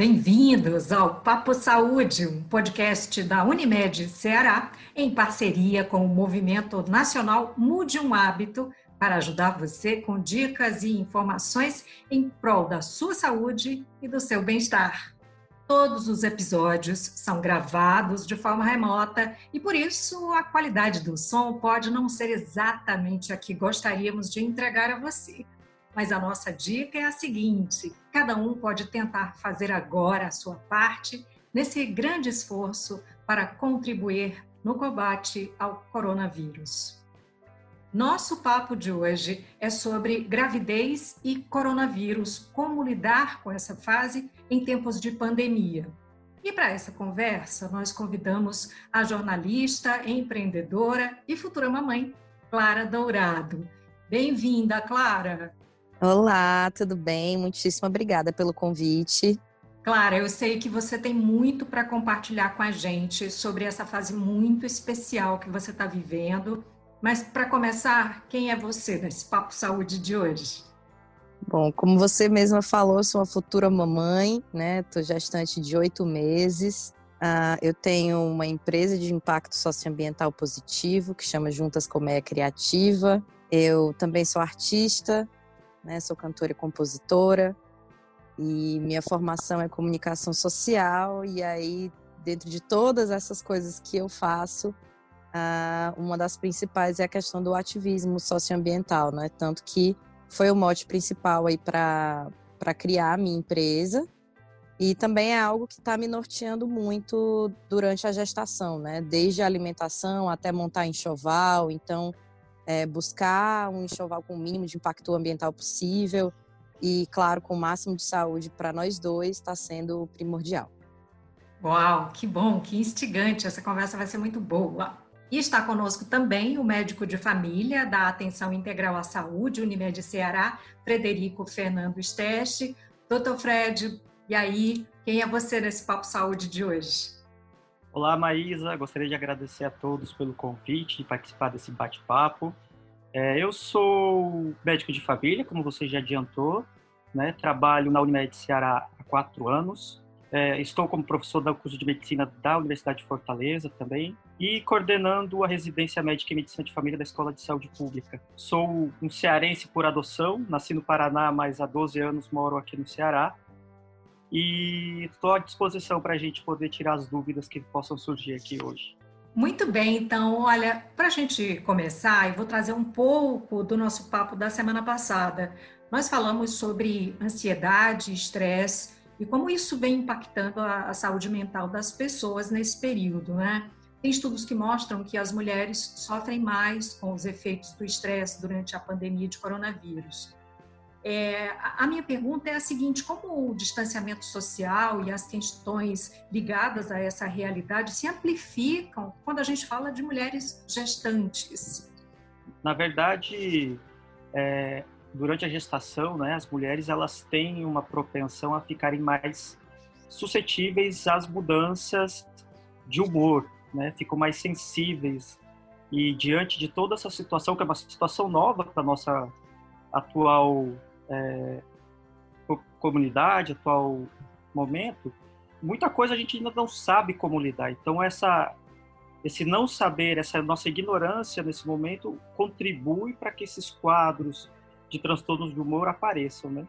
bem-vindos ao Papo Saúde, um podcast da Unimed Ceará, em parceria com o Movimento Nacional Mude um Hábito, para ajudar você com dicas e informações em prol da sua saúde e do seu bem-estar. Todos os episódios são gravados de forma remota e, por isso, a qualidade do som pode não ser exatamente a que gostaríamos de entregar a você. Mas a nossa dica é a seguinte: cada um pode tentar fazer agora a sua parte nesse grande esforço para contribuir no combate ao coronavírus. Nosso papo de hoje é sobre gravidez e coronavírus, como lidar com essa fase em tempos de pandemia. E para essa conversa, nós convidamos a jornalista, empreendedora e futura mamãe, Clara Dourado. Bem-vinda, Clara! Olá, tudo bem? Muitíssimo obrigada pelo convite. Clara, eu sei que você tem muito para compartilhar com a gente sobre essa fase muito especial que você está vivendo. Mas, para começar, quem é você nesse Papo Saúde de hoje? Bom, como você mesma falou, eu sou uma futura mamãe, né? Estou gestante de oito meses. Uh, eu tenho uma empresa de impacto socioambiental positivo que chama Juntas Colmeia Criativa. Eu também sou artista, né? Sou cantora e compositora e minha formação é comunicação social e aí dentro de todas essas coisas que eu faço, uh, uma das principais é a questão do ativismo socioambiental, né? Tanto que foi o mote principal aí para para criar a minha empresa e também é algo que está me norteando muito durante a gestação, né? Desde a alimentação até montar enxoval, então é, buscar um enxoval com o mínimo de impacto ambiental possível e, claro, com o máximo de saúde para nós dois está sendo primordial. Uau, que bom, que instigante. Essa conversa vai ser muito boa. E está conosco também o médico de família da Atenção Integral à Saúde, Unimed Ceará, Frederico Fernando Steste. Doutor Fred, e aí, quem é você nesse Papo Saúde de hoje? Olá, Maísa. Gostaria de agradecer a todos pelo convite e participar desse bate-papo. É, eu sou médico de família, como você já adiantou, né? trabalho na Unimed Ceará há quatro anos. É, estou como professor do curso de medicina da Universidade de Fortaleza também e coordenando a residência médica em medicina de família da Escola de Saúde Pública. Sou um cearense por adoção, nasci no Paraná, mas há 12 anos moro aqui no Ceará e estou à disposição para a gente poder tirar as dúvidas que possam surgir aqui hoje. Muito bem, então, olha, para a gente começar, eu vou trazer um pouco do nosso papo da semana passada. Nós falamos sobre ansiedade, estresse e como isso vem impactando a, a saúde mental das pessoas nesse período, né? Tem estudos que mostram que as mulheres sofrem mais com os efeitos do estresse durante a pandemia de coronavírus. É, a minha pergunta é a seguinte: como o distanciamento social e as questões ligadas a essa realidade se amplificam quando a gente fala de mulheres gestantes? Na verdade, é, durante a gestação, né, as mulheres elas têm uma propensão a ficarem mais suscetíveis às mudanças de humor, né, ficam mais sensíveis e diante de toda essa situação que é uma situação nova para nossa atual é, comunidade, atual momento, muita coisa a gente ainda não sabe como lidar. Então essa esse não saber, essa nossa ignorância nesse momento contribui para que esses quadros de transtornos de humor apareçam, né?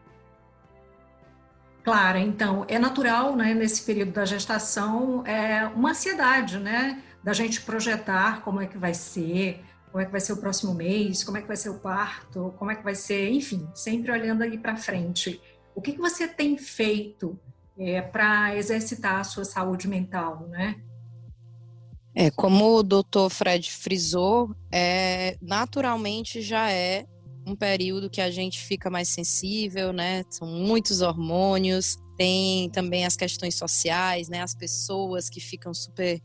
Claro, então é natural, né, nesse período da gestação, é uma ansiedade, né, da gente projetar como é que vai ser, como é que vai ser o próximo mês, como é que vai ser o parto, como é que vai ser, enfim, sempre olhando aí para frente. O que, que você tem feito é, para exercitar a sua saúde mental, né? É, como o doutor Fred frisou, é, naturalmente já é um período que a gente fica mais sensível, né? São muitos hormônios, tem também as questões sociais, né? As pessoas que ficam super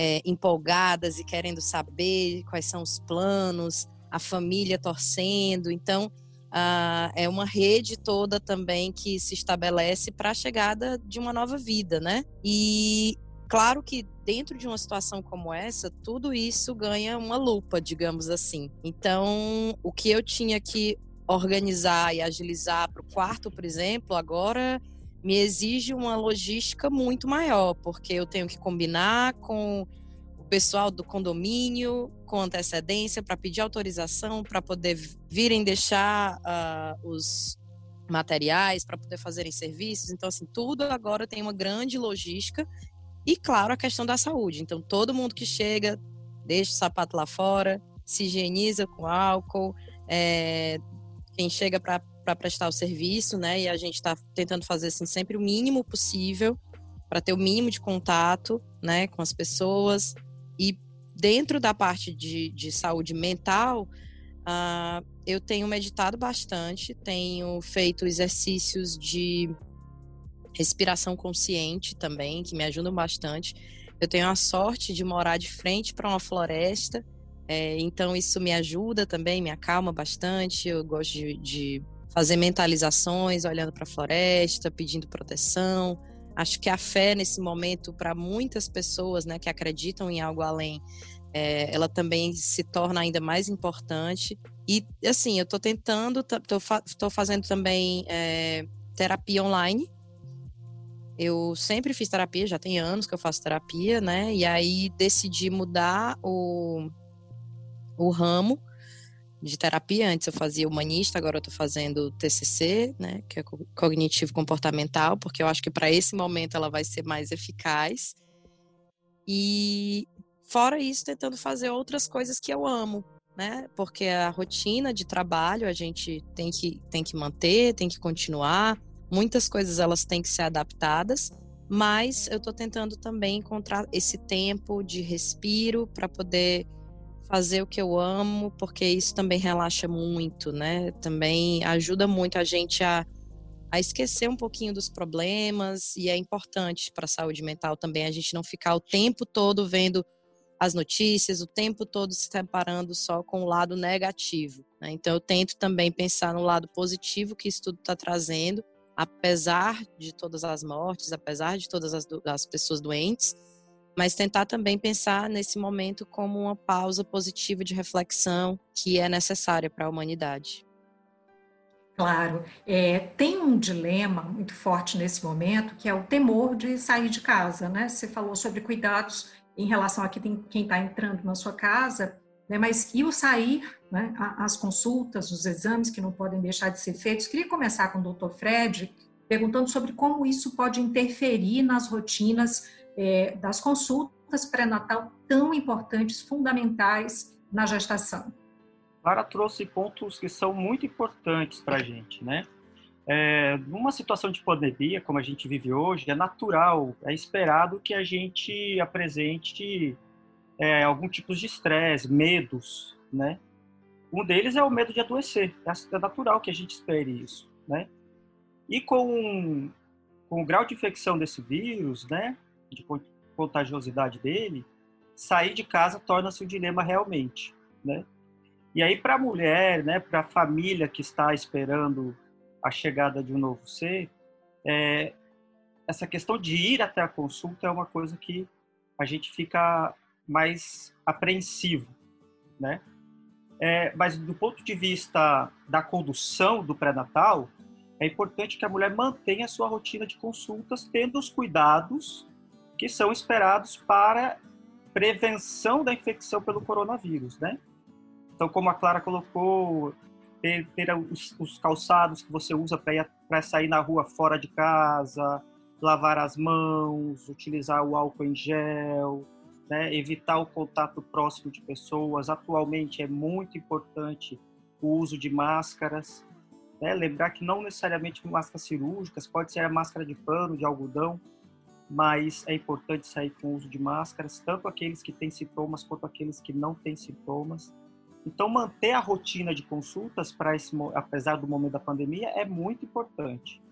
é, empolgadas e querendo saber quais são os planos, a família torcendo. Então, ah, é uma rede toda também que se estabelece para a chegada de uma nova vida, né? E claro que dentro de uma situação como essa, tudo isso ganha uma lupa, digamos assim. Então, o que eu tinha que organizar e agilizar para o quarto, por exemplo, agora me exige uma logística muito maior, porque eu tenho que combinar com o pessoal do condomínio com antecedência para pedir autorização para poder virem deixar uh, os materiais, para poder fazerem serviços. Então, assim, tudo agora tem uma grande logística e, claro, a questão da saúde. Então, todo mundo que chega deixa o sapato lá fora, se higieniza com álcool, é, quem chega para prestar o serviço, né? E a gente está tentando fazer assim, sempre o mínimo possível para ter o mínimo de contato né, com as pessoas. E dentro da parte de, de saúde mental, uh, eu tenho meditado bastante, tenho feito exercícios de respiração consciente também, que me ajudam bastante. Eu tenho a sorte de morar de frente para uma floresta é, então, isso me ajuda também, me acalma bastante. Eu gosto de, de fazer mentalizações, olhando para a floresta, pedindo proteção. Acho que a fé, nesse momento, para muitas pessoas né, que acreditam em algo além, é, ela também se torna ainda mais importante. E, assim, eu estou tentando, estou fa fazendo também é, terapia online. Eu sempre fiz terapia, já tem anos que eu faço terapia, né? E aí decidi mudar o, o ramo de terapia. Antes eu fazia humanista, agora eu estou fazendo TCC, né, que é cognitivo comportamental, porque eu acho que para esse momento ela vai ser mais eficaz. E fora isso, tentando fazer outras coisas que eu amo, né? Porque a rotina de trabalho a gente tem que tem que manter, tem que continuar. Muitas coisas elas têm que ser adaptadas, mas eu estou tentando também encontrar esse tempo de respiro para poder fazer o que eu amo, porque isso também relaxa muito, né? Também ajuda muito a gente a, a esquecer um pouquinho dos problemas e é importante para a saúde mental também a gente não ficar o tempo todo vendo as notícias, o tempo todo se separando só com o lado negativo. Né? Então eu tento também pensar no lado positivo que isso tudo está trazendo, apesar de todas as mortes, apesar de todas as, as pessoas doentes mas tentar também pensar nesse momento como uma pausa positiva de reflexão que é necessária para a humanidade. Claro, é, tem um dilema muito forte nesse momento que é o temor de sair de casa, né? Você falou sobre cuidados em relação a quem está entrando na sua casa, né? Mas e o sair, né? As consultas, os exames que não podem deixar de ser feitos. Queria começar com o Dr. Fred perguntando sobre como isso pode interferir nas rotinas é, das consultas pré-natal tão importantes, fundamentais na gestação. Clara trouxe pontos que são muito importantes para a gente, né? É, numa situação de pandemia, como a gente vive hoje, é natural, é esperado que a gente apresente é, algum tipo de estresse, medos, né? Um deles é o medo de adoecer. É natural que a gente espere isso, né? E com, com o grau de infecção desse vírus, né? De contagiosidade dele, sair de casa torna-se um dilema realmente, né? E aí para a mulher, né, para a família que está esperando a chegada de um novo ser, é, essa questão de ir até a consulta é uma coisa que a gente fica mais apreensivo, né? É, mas do ponto de vista da condução do pré-natal, é importante que a mulher mantenha a sua rotina de consultas, tendo os cuidados que são esperados para prevenção da infecção pelo coronavírus, né? Então, como a Clara colocou, ter, ter os, os, calçados que você usa para sair na rua fora de casa, lavar as mãos, utilizar o álcool em gel, né? evitar o contato próximo de pessoas. Atualmente é muito importante o uso de máscaras. Né? Lembrar que não necessariamente máscaras cirúrgicas, pode ser a máscara de pano, de algodão, mas é importante sair com o uso de máscaras, tanto aqueles que têm sintomas quanto aqueles que não têm sintomas. Então, manter a rotina de consultas para apesar do momento da pandemia, é muito importante.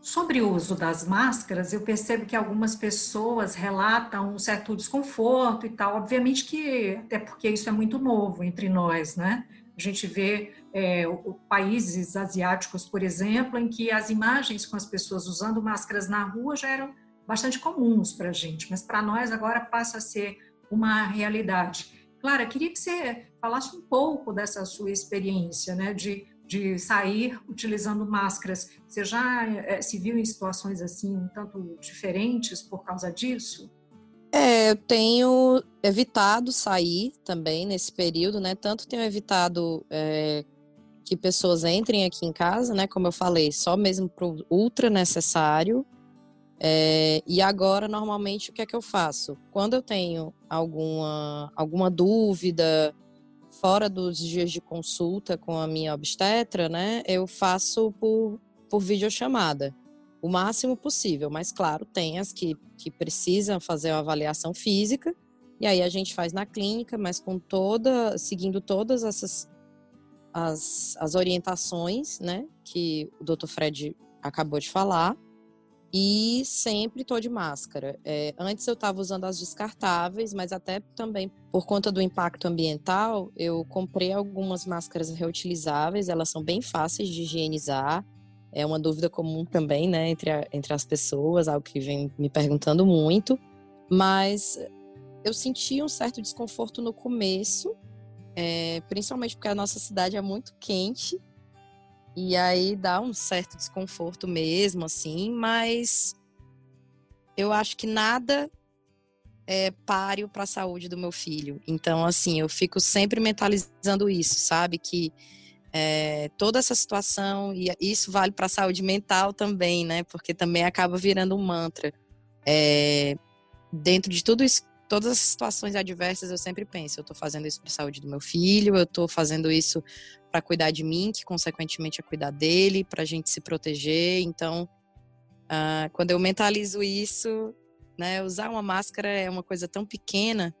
Sobre o uso das máscaras, eu percebo que algumas pessoas relatam um certo desconforto e tal. Obviamente que, até porque isso é muito novo entre nós, né? A gente vê é, países asiáticos, por exemplo, em que as imagens com as pessoas usando máscaras na rua já eram bastante comuns para a gente, mas para nós agora passa a ser uma realidade. Clara, queria que você falasse um pouco dessa sua experiência, né, de, de sair utilizando máscaras. Você já é, se viu em situações assim, um tanto diferentes por causa disso? É, eu tenho evitado sair também nesse período, né? Tanto tenho evitado é, que pessoas entrem aqui em casa, né? Como eu falei, só mesmo para o ultra necessário. É, e agora, normalmente, o que é que eu faço? Quando eu tenho alguma, alguma dúvida, fora dos dias de consulta com a minha obstetra, né? Eu faço por, por videochamada o máximo possível. Mas, claro, tem as que, que precisam fazer uma avaliação física, e aí a gente faz na clínica, mas com toda, seguindo todas essas as, as orientações, né, que o Dr. Fred acabou de falar, e sempre estou de máscara. É, antes eu estava usando as descartáveis, mas até também por conta do impacto ambiental, eu comprei algumas máscaras reutilizáveis, elas são bem fáceis de higienizar, é uma dúvida comum também, né, entre, a, entre as pessoas, algo que vem me perguntando muito. Mas eu senti um certo desconforto no começo, é, principalmente porque a nossa cidade é muito quente. E aí dá um certo desconforto mesmo, assim, mas eu acho que nada é páreo para a saúde do meu filho. Então, assim, eu fico sempre mentalizando isso, sabe? Que é, toda essa situação, e isso vale para a saúde mental também, né? Porque também acaba virando um mantra. É, dentro de tudo isso, todas as situações adversas, eu sempre penso: eu estou fazendo isso para a saúde do meu filho, eu estou fazendo isso para cuidar de mim, que consequentemente é cuidar dele, para a gente se proteger. Então, uh, quando eu mentalizo isso, né, usar uma máscara é uma coisa tão pequena,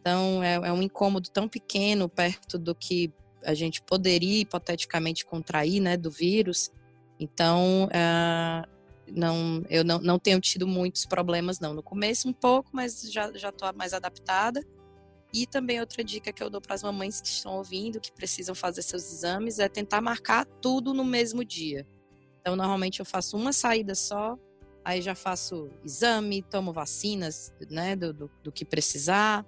então é, é um incômodo tão pequeno perto do que a gente poderia hipoteticamente contrair, né, do vírus. Então, uh, não, eu não, não tenho tido muitos problemas, não. No começo, um pouco, mas já estou mais adaptada. E também outra dica que eu dou para as mamães que estão ouvindo, que precisam fazer seus exames, é tentar marcar tudo no mesmo dia. Então, normalmente eu faço uma saída só, aí já faço exame, tomo vacinas, né, do, do, do que precisar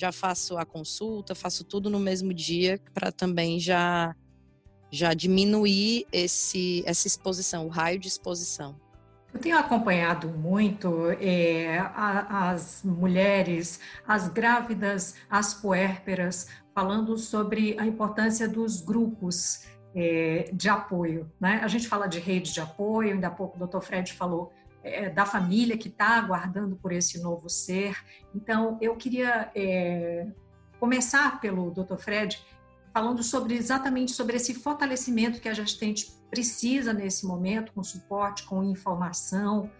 já faço a consulta, faço tudo no mesmo dia para também já já diminuir esse essa exposição, o raio de exposição. Eu tenho acompanhado muito é, a, as mulheres, as grávidas, as puérperas, falando sobre a importância dos grupos é, de apoio. Né? A gente fala de rede de apoio, ainda há pouco o doutor Fred falou é, da família que está aguardando por esse novo ser. Então, eu queria é, começar pelo Dr. Fred falando sobre exatamente sobre esse fortalecimento que a gestante precisa nesse momento, com suporte, com informação,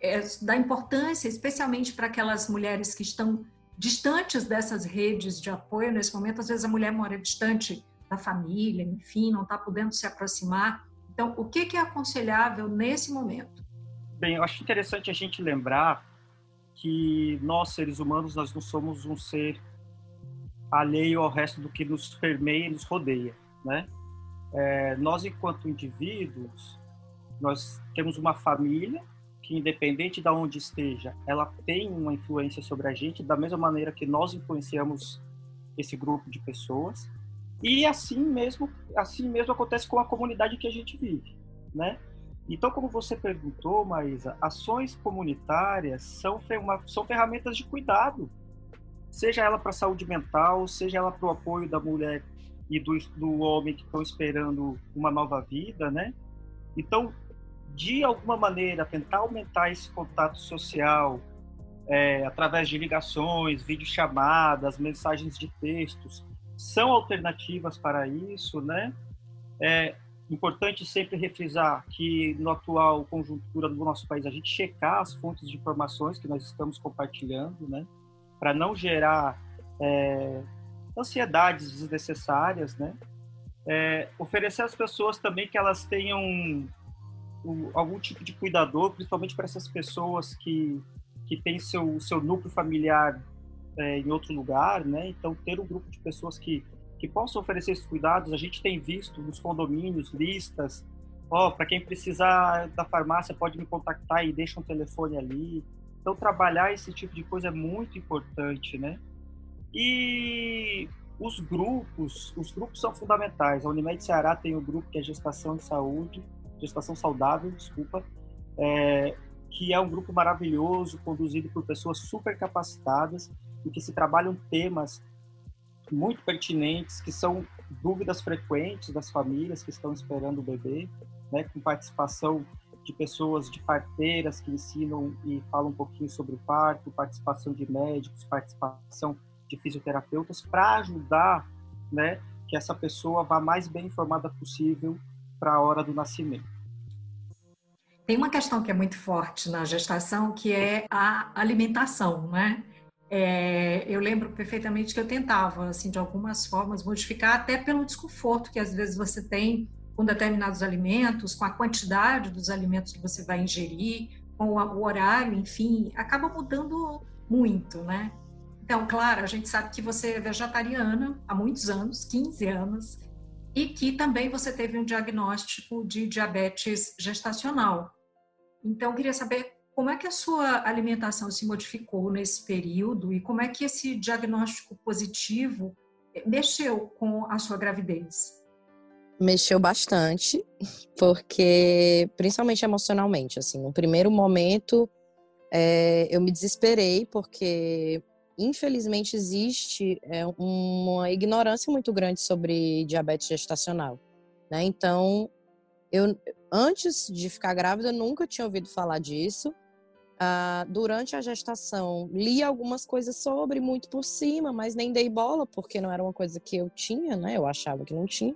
é, da importância, especialmente para aquelas mulheres que estão distantes dessas redes de apoio nesse momento. Às vezes a mulher mora distante da família, enfim, não está podendo se aproximar. Então, o que é aconselhável nesse momento? Bem, eu acho interessante a gente lembrar que nós, seres humanos, nós não somos um ser alheio ao resto do que nos permeia e nos rodeia, né? É, nós, enquanto indivíduos, nós temos uma família que, independente de onde esteja, ela tem uma influência sobre a gente, da mesma maneira que nós influenciamos esse grupo de pessoas. E assim mesmo, assim mesmo acontece com a comunidade que a gente vive, né? Então, como você perguntou, Maísa, ações comunitárias são, são ferramentas de cuidado, seja ela para a saúde mental, seja ela para o apoio da mulher e do, do homem que estão esperando uma nova vida, né? Então, de alguma maneira, tentar aumentar esse contato social é, através de ligações, videochamadas, mensagens de textos, são alternativas para isso, né? É, Importante sempre refrisar que, no atual conjuntura do nosso país, a gente checar as fontes de informações que nós estamos compartilhando, né? Para não gerar é, ansiedades desnecessárias, né? É, oferecer às pessoas também que elas tenham um, algum tipo de cuidador, principalmente para essas pessoas que, que têm seu, seu núcleo familiar é, em outro lugar, né? Então, ter um grupo de pessoas que que possam oferecer esses cuidados. A gente tem visto nos condomínios listas, ó, oh, para quem precisar da farmácia pode me contactar e deixa um telefone ali. Então trabalhar esse tipo de coisa é muito importante, né? E os grupos, os grupos são fundamentais. A Unimed Ceará tem o um grupo que é Gestação e Saúde, Gestação Saudável, desculpa, é, que é um grupo maravilhoso, conduzido por pessoas super capacitadas e que se trabalham temas muito pertinentes, que são dúvidas frequentes das famílias que estão esperando o bebê, né, com participação de pessoas, de parteiras que ensinam e falam um pouquinho sobre o parto, participação de médicos, participação de fisioterapeutas, para ajudar né, que essa pessoa vá mais bem informada possível para a hora do nascimento. Tem uma questão que é muito forte na gestação, que é a alimentação, né? É, eu lembro perfeitamente que eu tentava, assim, de algumas formas, modificar, até pelo desconforto que às vezes você tem com determinados alimentos, com a quantidade dos alimentos que você vai ingerir, com o horário, enfim, acaba mudando muito, né? Então, claro, a gente sabe que você é vegetariana há muitos anos, 15 anos, e que também você teve um diagnóstico de diabetes gestacional. Então, queria saber como é que a sua alimentação se modificou nesse período e como é que esse diagnóstico positivo mexeu com a sua gravidez? Mexeu bastante, porque principalmente emocionalmente, assim, no primeiro momento é, eu me desesperei porque infelizmente existe é, uma ignorância muito grande sobre diabetes gestacional, né? Então eu antes de ficar grávida eu nunca tinha ouvido falar disso Uh, durante a gestação, li algumas coisas sobre, muito por cima, mas nem dei bola, porque não era uma coisa que eu tinha, né? Eu achava que não tinha.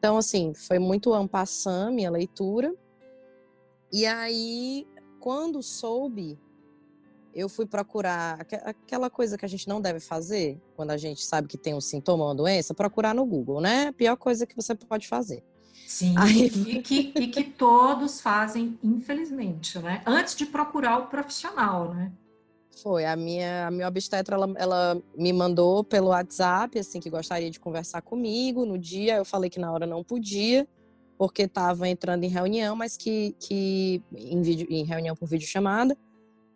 Então, assim, foi muito ampassã minha leitura. E aí, quando soube, eu fui procurar aquela coisa que a gente não deve fazer quando a gente sabe que tem um sintoma, uma doença, procurar no Google, né? A pior coisa que você pode fazer. Sim, Aí... e, que, e que todos fazem, infelizmente, né? Antes de procurar o profissional, né? Foi, a minha, a minha obstetra, ela, ela me mandou pelo WhatsApp, assim, que gostaria de conversar comigo no dia, eu falei que na hora não podia, porque estava entrando em reunião, mas que, que em, vídeo, em reunião por videochamada,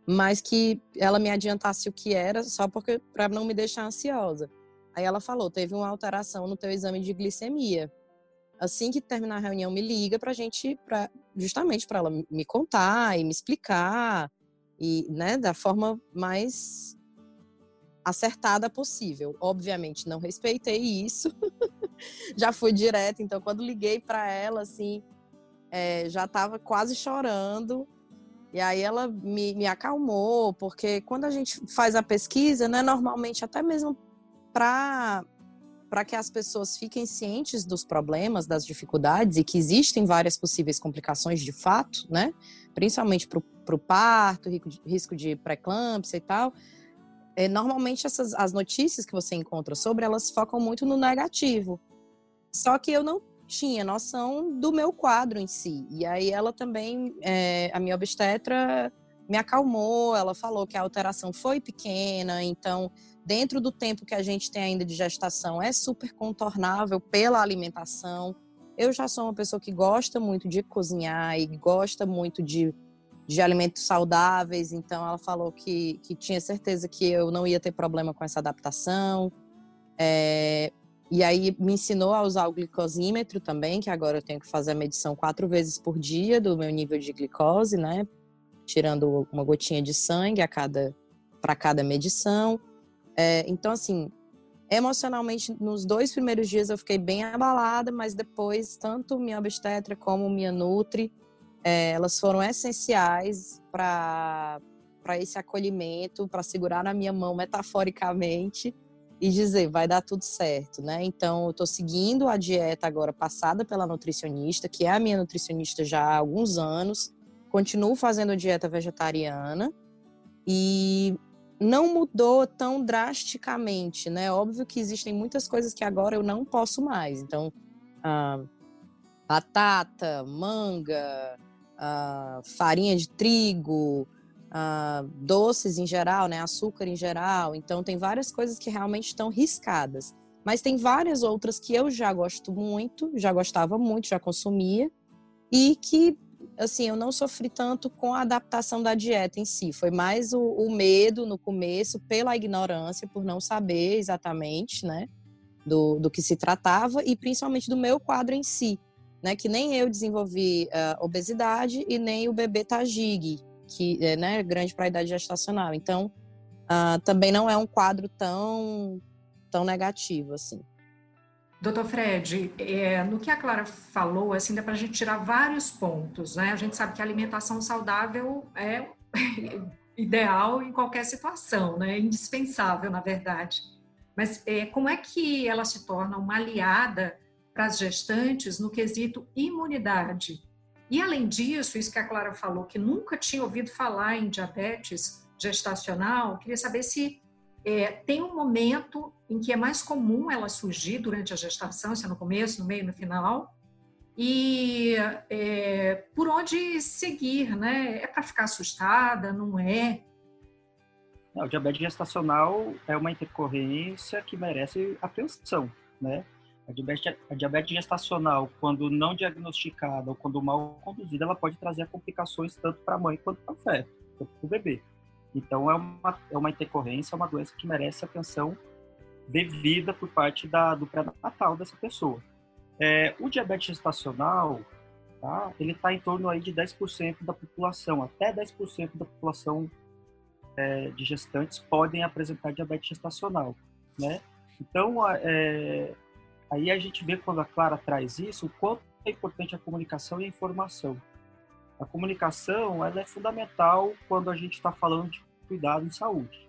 mas que ela me adiantasse o que era, só porque para não me deixar ansiosa. Aí ela falou, teve uma alteração no teu exame de glicemia. Assim que terminar a reunião, me liga para a gente, pra, justamente para ela me contar e me explicar, e, né, da forma mais acertada possível. Obviamente, não respeitei isso, já fui direto, então quando liguei para ela, assim, é, já estava quase chorando, e aí ela me, me acalmou, porque quando a gente faz a pesquisa, né, normalmente até mesmo para para que as pessoas fiquem cientes dos problemas, das dificuldades e que existem várias possíveis complicações de fato, né? Principalmente para o parto, risco de pré-eclâmpsia e tal. É, normalmente essas as notícias que você encontra sobre elas focam muito no negativo. Só que eu não tinha noção do meu quadro em si. E aí ela também, é, a minha obstetra me acalmou, ela falou que a alteração foi pequena, então dentro do tempo que a gente tem ainda de gestação, é super contornável pela alimentação. Eu já sou uma pessoa que gosta muito de cozinhar e gosta muito de, de alimentos saudáveis, então ela falou que, que tinha certeza que eu não ia ter problema com essa adaptação. É, e aí me ensinou a usar o glicosímetro também, que agora eu tenho que fazer a medição quatro vezes por dia do meu nível de glicose, né? Tirando uma gotinha de sangue a cada para cada medição. É, então, assim, emocionalmente, nos dois primeiros dias eu fiquei bem abalada, mas depois, tanto minha obstetra como minha Nutri, é, elas foram essenciais para esse acolhimento, para segurar na minha mão metaforicamente e dizer vai dar tudo certo, né? Então eu estou seguindo a dieta agora passada pela nutricionista, que é a minha nutricionista já há alguns anos. Continuo fazendo dieta vegetariana e não mudou tão drasticamente, né? Óbvio que existem muitas coisas que agora eu não posso mais. Então, ah, batata, manga, ah, farinha de trigo, ah, doces em geral, né? Açúcar em geral. Então, tem várias coisas que realmente estão riscadas. Mas tem várias outras que eu já gosto muito, já gostava muito, já consumia, e que assim, eu não sofri tanto com a adaptação da dieta em si. Foi mais o, o medo no começo, pela ignorância, por não saber exatamente, né, do, do que se tratava e principalmente do meu quadro em si, né, que nem eu desenvolvi uh, obesidade e nem o bebê Tajig, que é né, grande para a idade gestacional. Então, uh, também não é um quadro tão, tão negativo assim. Doutor Fred, é, no que a Clara falou, assim, dá para a gente tirar vários pontos, né? A gente sabe que a alimentação saudável é ideal em qualquer situação, né? Indispensável, na verdade. Mas é, como é que ela se torna uma aliada para as gestantes no quesito imunidade? E além disso, isso que a Clara falou, que nunca tinha ouvido falar em diabetes gestacional, queria saber se é, tem um momento em que é mais comum ela surgir durante a gestação, se é no começo, no meio, no final, e é, por onde seguir, né? É para ficar assustada, não é? O diabetes gestacional é uma intercorrência que merece atenção, né? A diabetes, a diabetes gestacional, quando não diagnosticada ou quando mal conduzida, ela pode trazer complicações tanto para a mãe quanto para o feto, para o bebê. Então, é uma, é uma intercorrência, é uma doença que merece atenção devida por parte da, do pré-natal dessa pessoa. É, o diabetes gestacional, tá, ele está em torno aí de 10% da população, até 10% da população é, de gestantes podem apresentar diabetes gestacional, né? Então, é, aí a gente vê quando a Clara traz isso, o quanto é importante a comunicação e a informação. A comunicação ela é fundamental quando a gente está falando de cuidado em saúde.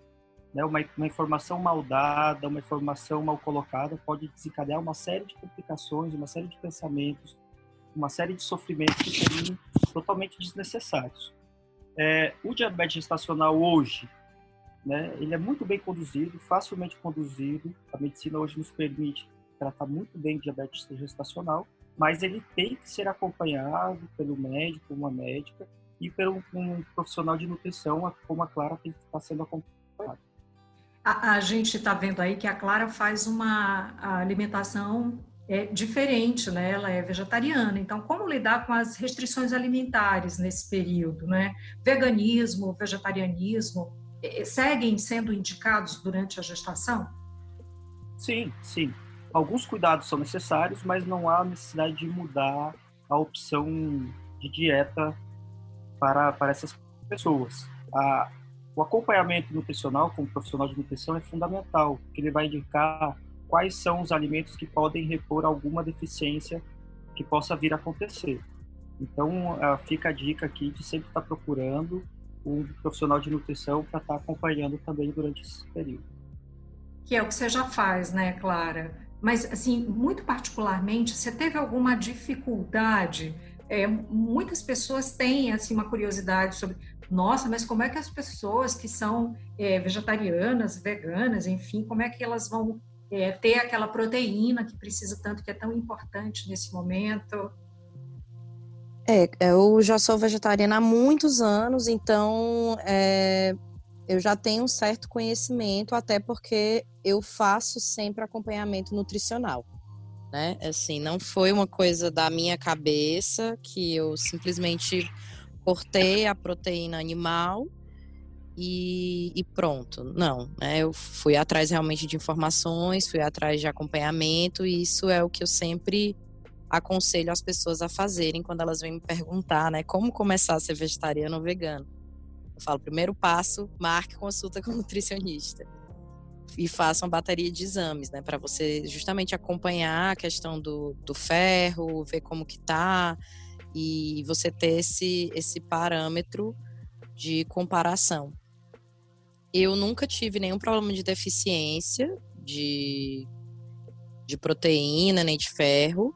Né? Uma, uma, informação mal dada, uma informação mal colocada pode desencadear uma série de complicações, uma série de pensamentos, uma série de sofrimentos que seriam totalmente desnecessários. É, o diabetes gestacional hoje, né, ele é muito bem conduzido, facilmente conduzido. A medicina hoje nos permite tratar muito bem diabetes gestacional mas ele tem que ser acompanhado pelo médico, uma médica, e pelo um profissional de nutrição, como a Clara tem que estar sendo acompanhada. A, a gente está vendo aí que a Clara faz uma alimentação é, diferente, né? Ela é vegetariana. Então, como lidar com as restrições alimentares nesse período, né? Veganismo, vegetarianismo, é, seguem sendo indicados durante a gestação? Sim, sim alguns cuidados são necessários, mas não há necessidade de mudar a opção de dieta para, para essas pessoas. A, o acompanhamento nutricional como profissional de nutrição é fundamental, porque ele vai indicar quais são os alimentos que podem repor alguma deficiência que possa vir a acontecer. Então, uh, fica a dica aqui de sempre estar procurando um profissional de nutrição para estar acompanhando também durante esse período. Que é o que você já faz, né, Clara? Mas, assim, muito particularmente, você teve alguma dificuldade? É, muitas pessoas têm, assim, uma curiosidade sobre, nossa, mas como é que as pessoas que são é, vegetarianas, veganas, enfim, como é que elas vão é, ter aquela proteína que precisa tanto, que é tão importante nesse momento? É, eu já sou vegetariana há muitos anos, então é, eu já tenho um certo conhecimento, até porque eu faço sempre acompanhamento nutricional. Né? Assim, não foi uma coisa da minha cabeça que eu simplesmente cortei a proteína animal e, e pronto. Não, né? Eu fui atrás realmente de informações, fui atrás de acompanhamento, e isso é o que eu sempre aconselho as pessoas a fazerem quando elas vêm me perguntar, né? Como começar a ser vegetariano ou vegano. Eu falo, primeiro passo, marque consulta com nutricionista. E faça uma bateria de exames, né? Para você justamente acompanhar a questão do, do ferro, ver como que tá, e você ter esse, esse parâmetro de comparação. Eu nunca tive nenhum problema de deficiência de, de proteína nem de ferro.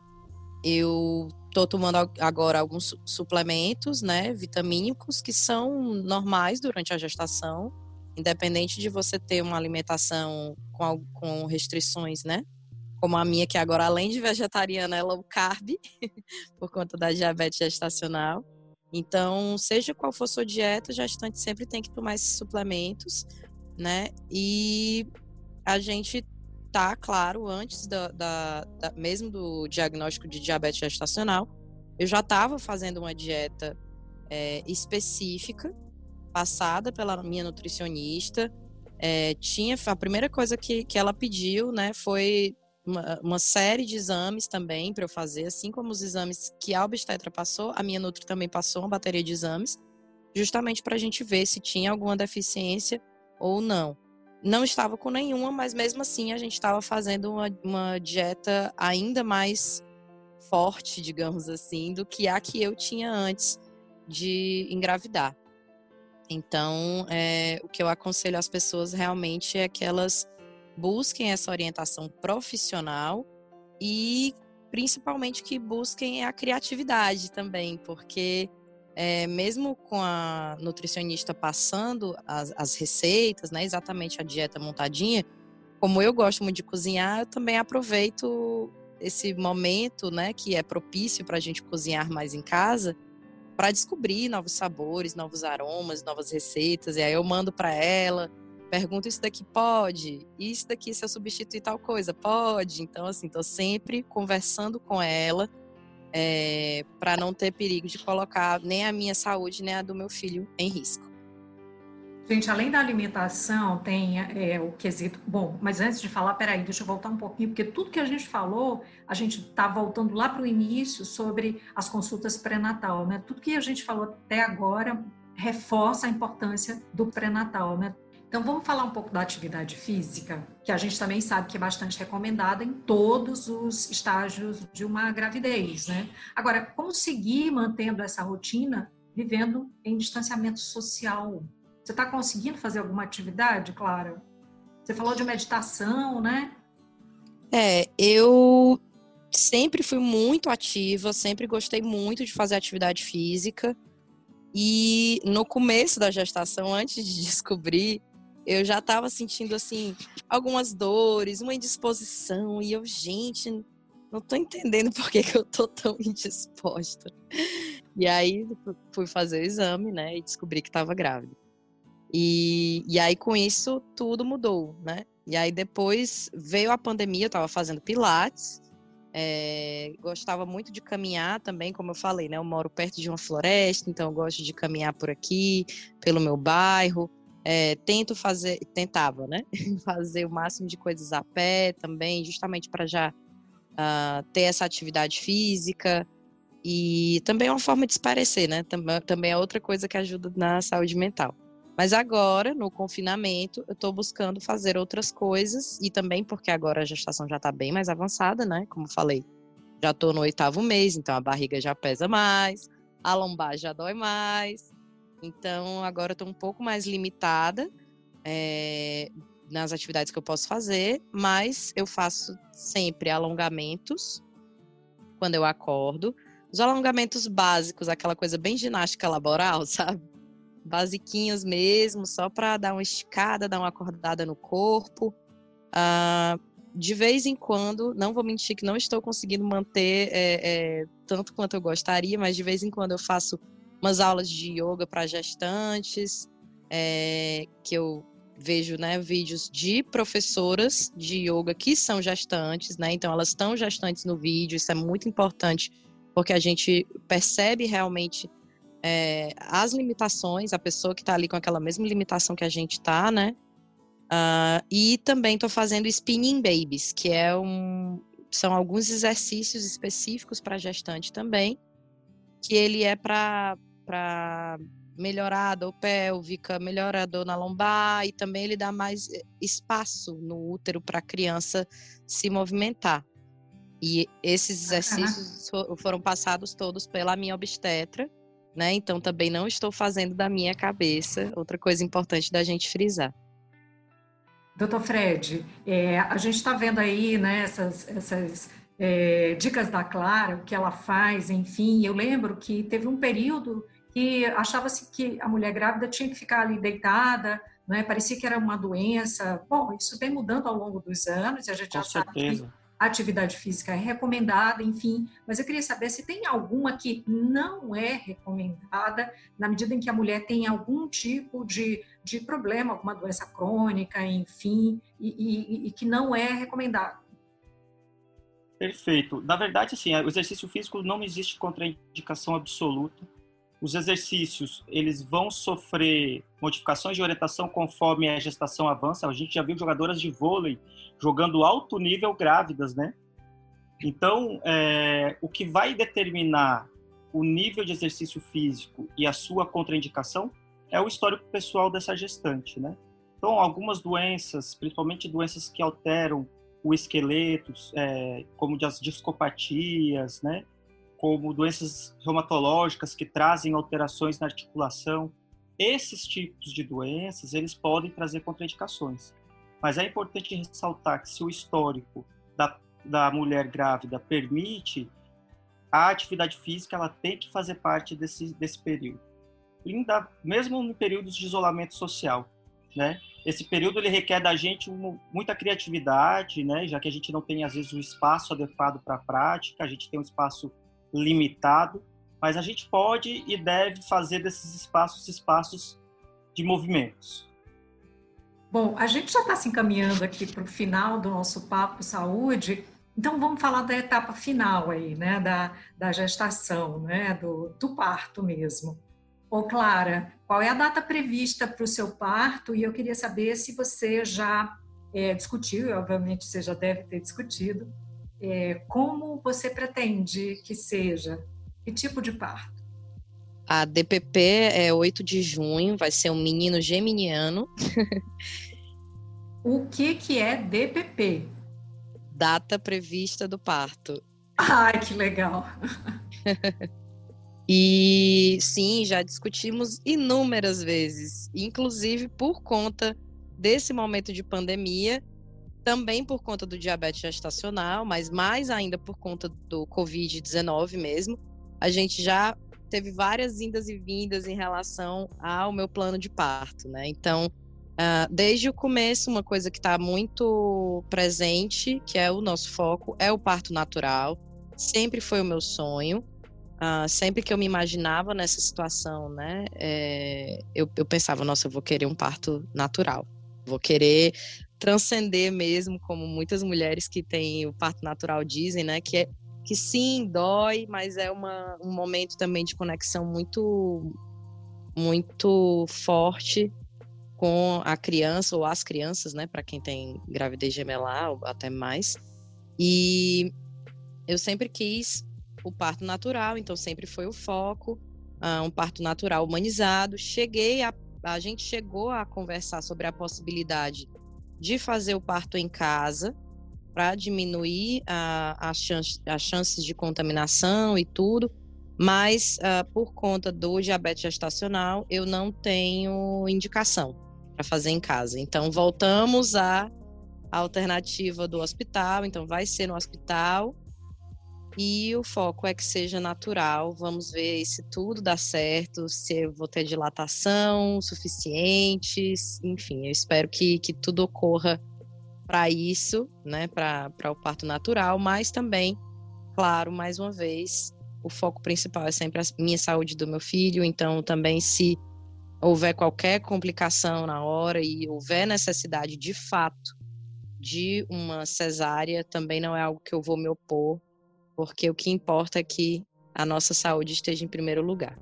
Eu Estou tomando agora alguns suplementos, né, vitamínicos, que são normais durante a gestação, independente de você ter uma alimentação com, com restrições, né? Como a minha, que agora, além de vegetariana, é low carb, por conta da diabetes gestacional. Então, seja qual for sua dieta, gestante sempre tem que tomar esses suplementos, né? E a gente tá, claro, antes da, da, da, mesmo do diagnóstico de diabetes gestacional, eu já estava fazendo uma dieta é, específica, passada pela minha nutricionista. É, tinha a primeira coisa que, que ela pediu, né, foi uma, uma série de exames também para eu fazer, assim como os exames que a obstetra passou, a minha nutri também passou uma bateria de exames, justamente para a gente ver se tinha alguma deficiência ou não. Não estava com nenhuma, mas mesmo assim a gente estava fazendo uma, uma dieta ainda mais forte, digamos assim, do que a que eu tinha antes de engravidar. Então, é, o que eu aconselho às pessoas realmente é que elas busquem essa orientação profissional e principalmente que busquem a criatividade também, porque é, mesmo com a nutricionista passando as, as, receitas, né, exatamente a dieta montadinha, como eu gosto muito de cozinhar, eu também aproveito esse momento, né, que é propício para a gente cozinhar mais em casa, para descobrir novos sabores, novos aromas, novas receitas. E aí eu mando para ela, pergunto isso daqui pode, isso daqui se eu substituir tal coisa pode. Então assim, estou sempre conversando com ela é, para não ter perigo de colocar nem a minha saúde nem a do meu filho em risco. Gente, além da alimentação, tem é, o quesito. Bom, mas antes de falar, peraí, deixa eu voltar um pouquinho, porque tudo que a gente falou, a gente está voltando lá para o início sobre as consultas pré-natal, né? Tudo que a gente falou até agora reforça a importância do pré-natal, né? Então, vamos falar um pouco da atividade física, que a gente também sabe que é bastante recomendada em todos os estágios de uma gravidez, né? Agora, como seguir mantendo essa rotina vivendo em distanciamento social? Você está conseguindo fazer alguma atividade, Clara? Você falou de meditação, né? É, eu sempre fui muito ativa, sempre gostei muito de fazer atividade física. E no começo da gestação, antes de descobrir, eu já estava sentindo assim algumas dores, uma indisposição e eu, gente, não estou entendendo por que, que eu tô tão indisposta. E aí fui fazer o exame, né, e descobri que estava grávida. E, e aí, com isso, tudo mudou, né? E aí, depois veio a pandemia, eu estava fazendo pilates, é, gostava muito de caminhar também, como eu falei, né? Eu moro perto de uma floresta, então eu gosto de caminhar por aqui, pelo meu bairro. É, tento fazer, tentava, né? fazer o máximo de coisas a pé também, justamente para já uh, ter essa atividade física. E também é uma forma de esparecer, né? Também, também é outra coisa que ajuda na saúde mental. Mas agora, no confinamento, eu estou buscando fazer outras coisas e também porque agora a gestação já está bem mais avançada, né? Como falei, já estou no oitavo mês, então a barriga já pesa mais, a lombar já dói mais. Então agora estou um pouco mais limitada é, nas atividades que eu posso fazer, mas eu faço sempre alongamentos quando eu acordo. Os alongamentos básicos, aquela coisa bem ginástica laboral, sabe? basiquinhos mesmo, só para dar uma esticada, dar uma acordada no corpo. Ah, de vez em quando, não vou mentir que não estou conseguindo manter é, é, tanto quanto eu gostaria, mas de vez em quando eu faço umas aulas de yoga para gestantes, é, que eu vejo né, vídeos de professoras de yoga que são gestantes, né? Então elas estão gestantes no vídeo, isso é muito importante, porque a gente percebe realmente é, as limitações, a pessoa que está ali com aquela mesma limitação que a gente está, né? Uh, e também estou fazendo spinning babies, que é um, são alguns exercícios específicos para gestante também, que ele é para melhorar a dor pélvica, melhorar a dor na lombar e também ele dá mais espaço no útero para a criança se movimentar. E esses exercícios foram passados todos pela minha obstetra, né? Então também não estou fazendo da minha cabeça. Outra coisa importante da gente frisar. Doutor Fred, é, a gente está vendo aí né, essas, essas é, dicas da Clara, o que ela faz, enfim. Eu lembro que teve um período que achava-se que a mulher grávida tinha que ficar ali deitada, né? parecia que era uma doença. Bom, isso vem mudando ao longo dos anos e a gente Com já certeza. sabe que atividade física é recomendada, enfim, mas eu queria saber se tem alguma que não é recomendada, na medida em que a mulher tem algum tipo de, de problema, alguma doença crônica, enfim, e, e, e que não é recomendado. Perfeito. Na verdade, assim, o exercício físico não existe contraindicação absoluta. Os exercícios, eles vão sofrer modificações de orientação conforme a gestação avança. A gente já viu jogadoras de vôlei jogando alto nível grávidas, né? Então, é, o que vai determinar o nível de exercício físico e a sua contraindicação é o histórico pessoal dessa gestante, né? Então, algumas doenças, principalmente doenças que alteram o esqueleto, é, como as discopatias, né? Como doenças reumatológicas que trazem alterações na articulação, esses tipos de doenças, eles podem trazer contraindicações. Mas é importante ressaltar que se o histórico da, da mulher grávida permite, a atividade física ela tem que fazer parte desse, desse período. Ainda, mesmo em períodos de isolamento social, né? Esse período ele requer da gente muita criatividade, né? Já que a gente não tem às vezes um espaço adequado para a prática, a gente tem um espaço limitado, mas a gente pode e deve fazer desses espaços espaços de movimentos. Bom, a gente já está se encaminhando aqui para o final do nosso papo saúde, então vamos falar da etapa final aí, né, da, da gestação, né, do, do parto mesmo. Ô Clara, qual é a data prevista para o seu parto? E eu queria saber se você já é, discutiu, obviamente você já deve ter discutido, é, como você pretende que seja, que tipo de parto? A DPP é 8 de junho, vai ser um menino geminiano. o que, que é DPP? Data prevista do parto. Ai, que legal! E sim, já discutimos inúmeras vezes, inclusive por conta desse momento de pandemia, também por conta do diabetes gestacional, mas mais ainda por conta do Covid-19 mesmo. A gente já teve várias indas e vindas em relação ao meu plano de parto, né? Então, uh, desde o começo, uma coisa que está muito presente, que é o nosso foco, é o parto natural. Sempre foi o meu sonho. Uh, sempre que eu me imaginava nessa situação, né, é, eu, eu pensava, nossa, eu vou querer um parto natural, vou querer transcender mesmo, como muitas mulheres que têm o parto natural dizem, né, que é que sim, dói, mas é uma, um momento também de conexão muito, muito forte com a criança ou as crianças, né, para quem tem gravidez gemelar ou até mais. E eu sempre quis o parto natural, então sempre foi o foco, uh, um parto natural humanizado. Cheguei a, a gente chegou a conversar sobre a possibilidade de fazer o parto em casa para diminuir as, chance, as chances de contaminação e tudo, mas uh, por conta do diabetes gestacional eu não tenho indicação para fazer em casa. Então voltamos à alternativa do hospital, então vai ser no hospital e o foco é que seja natural. Vamos ver se tudo dá certo, se eu vou ter dilatação suficiente, enfim, eu espero que, que tudo ocorra para isso, né, para o parto natural, mas também, claro, mais uma vez, o foco principal é sempre a minha saúde do meu filho, então também se houver qualquer complicação na hora e houver necessidade de fato de uma cesárea, também não é algo que eu vou me opor, porque o que importa é que a nossa saúde esteja em primeiro lugar.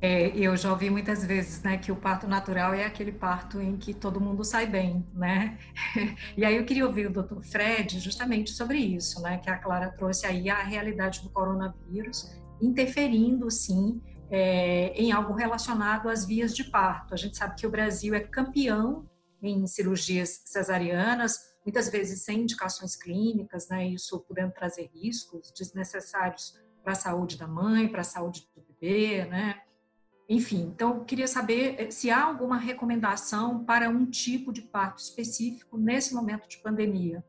É, eu já ouvi muitas vezes, né, que o parto natural é aquele parto em que todo mundo sai bem, né? E aí eu queria ouvir o Dr. Fred justamente sobre isso, né, que a Clara trouxe aí a realidade do coronavírus interferindo, sim, é, em algo relacionado às vias de parto. A gente sabe que o Brasil é campeão em cirurgias cesarianas, muitas vezes sem indicações clínicas, né, isso podendo trazer riscos desnecessários para a saúde da mãe, para a saúde do bebê, né? Enfim, então queria saber eh, se há alguma recomendação para um tipo de parto específico nesse momento de pandemia.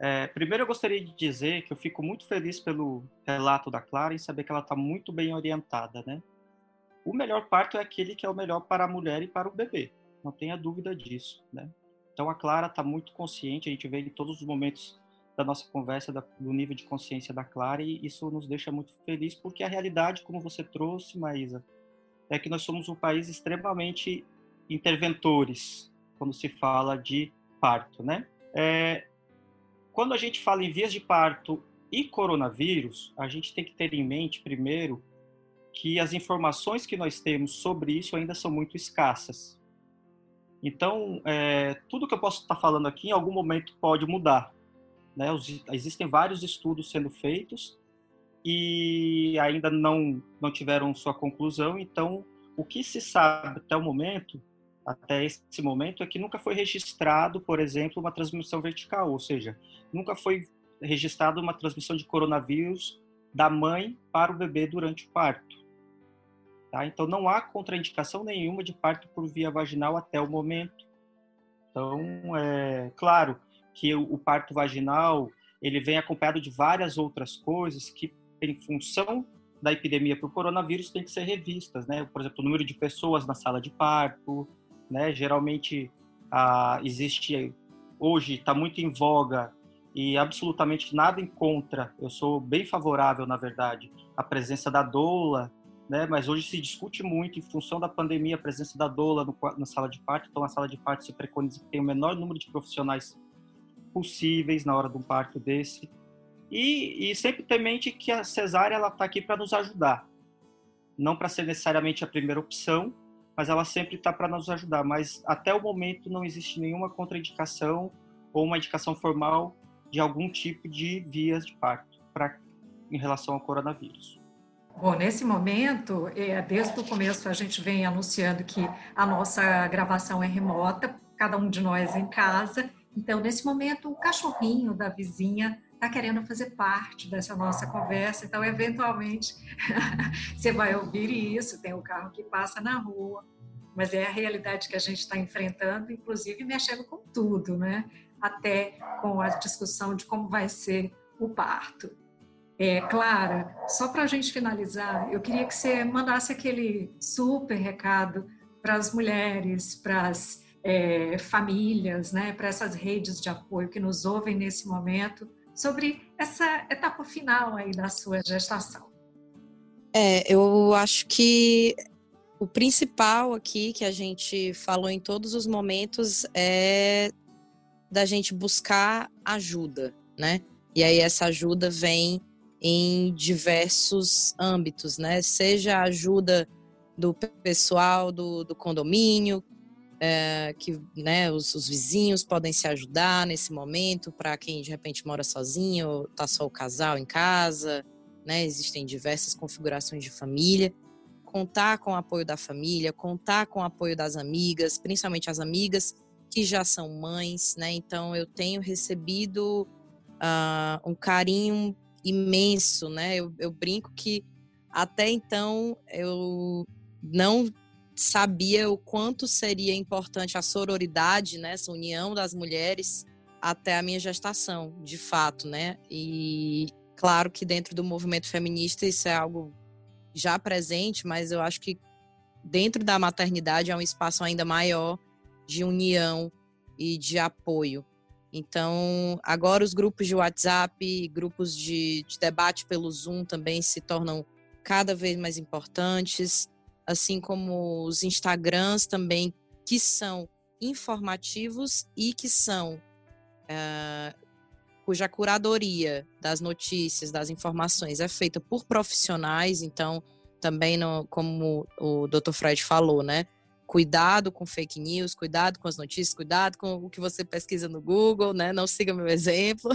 É, primeiro eu gostaria de dizer que eu fico muito feliz pelo relato da Clara e saber que ela está muito bem orientada, né? O melhor parto é aquele que é o melhor para a mulher e para o bebê, não tenha dúvida disso, né? Então a Clara está muito consciente, a gente vê em todos os momentos da nossa conversa da, do nível de consciência da Clara e isso nos deixa muito feliz porque a realidade, como você trouxe, Maísa, é que nós somos um país extremamente interventores quando se fala de parto, né? É, quando a gente fala em vias de parto e coronavírus, a gente tem que ter em mente, primeiro, que as informações que nós temos sobre isso ainda são muito escassas. Então, é, tudo que eu posso estar falando aqui, em algum momento pode mudar. Né? Existem vários estudos sendo feitos e ainda não, não tiveram sua conclusão. Então, o que se sabe até o momento, até esse momento, é que nunca foi registrado, por exemplo, uma transmissão vertical, ou seja, nunca foi registrada uma transmissão de coronavírus da mãe para o bebê durante o parto. Tá? Então, não há contraindicação nenhuma de parto por via vaginal até o momento. Então, é claro que o, o parto vaginal ele vem acompanhado de várias outras coisas que, em função da epidemia por coronavírus, tem que ser revistas, né? Por exemplo, o número de pessoas na sala de parto, né? Geralmente ah, existe hoje está muito em voga e absolutamente nada em contra. Eu sou bem favorável, na verdade, à presença da doula, né? Mas hoje se discute muito, em função da pandemia, a presença da doula no, na sala de parto. Então, a sala de parto se preconiza que tem o menor número de profissionais possíveis na hora de um parto desse. E, e sempre ter mente que a cesárea ela está aqui para nos ajudar, não para ser necessariamente a primeira opção, mas ela sempre está para nos ajudar. Mas até o momento não existe nenhuma contraindicação ou uma indicação formal de algum tipo de vias de parto pra, em relação ao coronavírus. Bom, nesse momento, é, desde o começo a gente vem anunciando que a nossa gravação é remota, cada um de nós em casa. Então, nesse momento, o cachorrinho da vizinha está querendo fazer parte dessa nossa conversa. Então, eventualmente, você vai ouvir isso. Tem o carro que passa na rua, mas é a realidade que a gente está enfrentando, inclusive mexendo com tudo, né? Até com a discussão de como vai ser o parto. É, Clara, só para a gente finalizar, eu queria que você mandasse aquele super recado para as mulheres, para as é, famílias, né, para essas redes de apoio que nos ouvem nesse momento, sobre essa etapa final aí da sua gestação. É, eu acho que o principal aqui que a gente falou em todos os momentos é da gente buscar ajuda, né? E aí essa ajuda vem em diversos âmbitos, né? Seja a ajuda do pessoal do, do condomínio, é, que né, os, os, vizinhos podem se ajudar nesse momento, para quem de repente mora sozinho, tá só o casal em casa, né? Existem diversas configurações de família. Contar com o apoio da família, contar com o apoio das amigas, principalmente as amigas que já são mães, né? Então eu tenho recebido uh, um carinho imenso, né? Eu, eu brinco que até então eu não sabia o quanto seria importante a sororidade, né, essa união das mulheres até a minha gestação, de fato, né? E claro que dentro do movimento feminista isso é algo já presente, mas eu acho que dentro da maternidade é um espaço ainda maior de união e de apoio. Então, agora os grupos de WhatsApp, grupos de, de, debate pelo Zoom também se tornam cada vez mais importantes, assim como os Instagrams também, que são informativos e que são uh, cuja curadoria das notícias, das informações é feita por profissionais, então também no, como o Dr. Freud falou, né? Cuidado com fake news, cuidado com as notícias, cuidado com o que você pesquisa no Google, né? Não siga meu exemplo.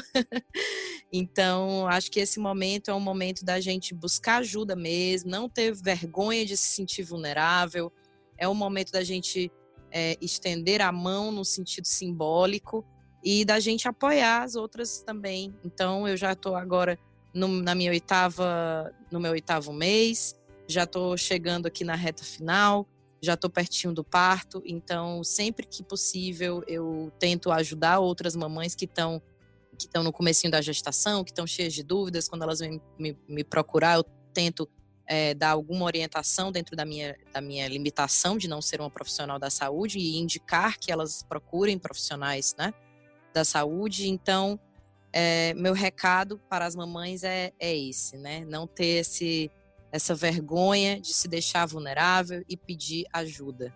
então, acho que esse momento é um momento da gente buscar ajuda mesmo, não ter vergonha de se sentir vulnerável. É um momento da gente é, estender a mão no sentido simbólico e da gente apoiar as outras também. Então, eu já estou agora no, na minha oitava, no meu oitavo mês, já estou chegando aqui na reta final já estou pertinho do parto, então sempre que possível eu tento ajudar outras mamães que estão que estão no comecinho da gestação, que estão cheias de dúvidas, quando elas vêm me, me procurar, eu tento é, dar alguma orientação dentro da minha, da minha limitação de não ser uma profissional da saúde e indicar que elas procurem profissionais né, da saúde. Então, é, meu recado para as mamães é, é esse, né? Não ter esse, essa vergonha de se deixar vulnerável e pedir ajuda.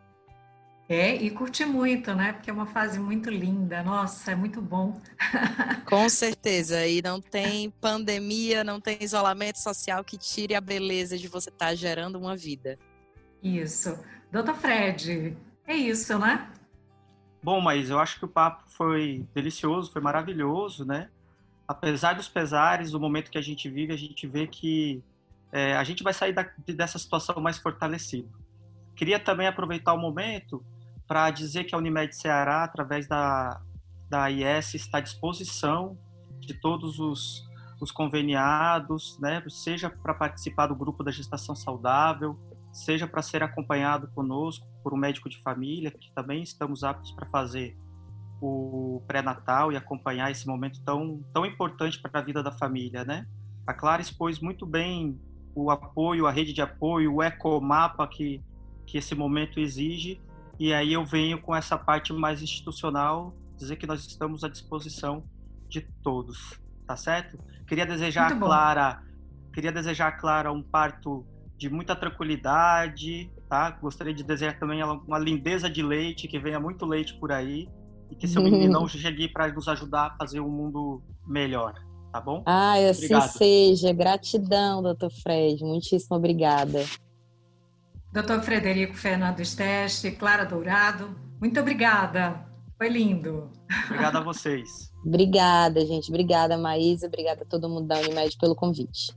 É, e curti muito, né? Porque é uma fase muito linda. Nossa, é muito bom. Com certeza. E não tem pandemia, não tem isolamento social que tire a beleza de você estar tá gerando uma vida. Isso. Doutor Fred, é isso, né? Bom, mas eu acho que o papo foi delicioso, foi maravilhoso, né? Apesar dos pesares, do momento que a gente vive, a gente vê que é, a gente vai sair da, dessa situação mais fortalecido. Queria também aproveitar o momento para dizer que a Unimed Ceará, através da, da IS, está à disposição de todos os, os conveniados, né, seja para participar do grupo da gestação saudável, seja para ser acompanhado conosco por um médico de família, que também estamos aptos para fazer o pré-natal e acompanhar esse momento tão, tão importante para a vida da família, né? A Clara expôs muito bem o apoio, a rede de apoio, o ecomapa que, que esse momento exige e aí eu venho com essa parte mais institucional, dizer que nós estamos à disposição de todos, tá certo? Queria desejar a Clara, queria desejar a Clara um parto de muita tranquilidade, tá? Gostaria de desejar também uma lindeza de leite, que venha muito leite por aí e que seu não chegue para nos ajudar a fazer um mundo melhor, tá bom? Ah, assim Obrigado. seja. Gratidão, doutor Fred. Muitíssimo obrigada. Doutor Frederico Fernando Steste, Clara Dourado, muito obrigada. Foi lindo. Obrigada a vocês. obrigada, gente. Obrigada, Maísa. Obrigada a todo mundo da Unimed pelo convite.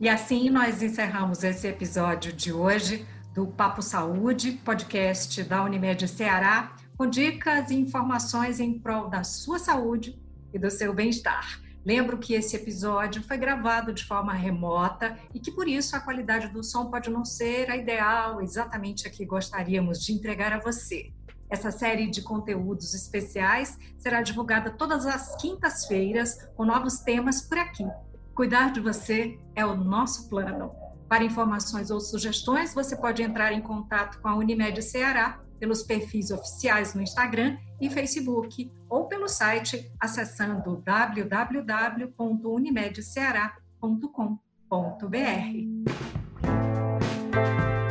E assim nós encerramos esse episódio de hoje do Papo Saúde, podcast da Unimed Ceará, com dicas e informações em prol da sua saúde e do seu bem-estar. Lembro que esse episódio foi gravado de forma remota e que por isso a qualidade do som pode não ser a ideal, exatamente a que gostaríamos de entregar a você. Essa série de conteúdos especiais será divulgada todas as quintas-feiras com novos temas por aqui. Cuidar de você é o nosso plano. Para informações ou sugestões, você pode entrar em contato com a Unimed Ceará pelos perfis oficiais no Instagram e Facebook ou pelo site acessando www.unimedceara.com.br.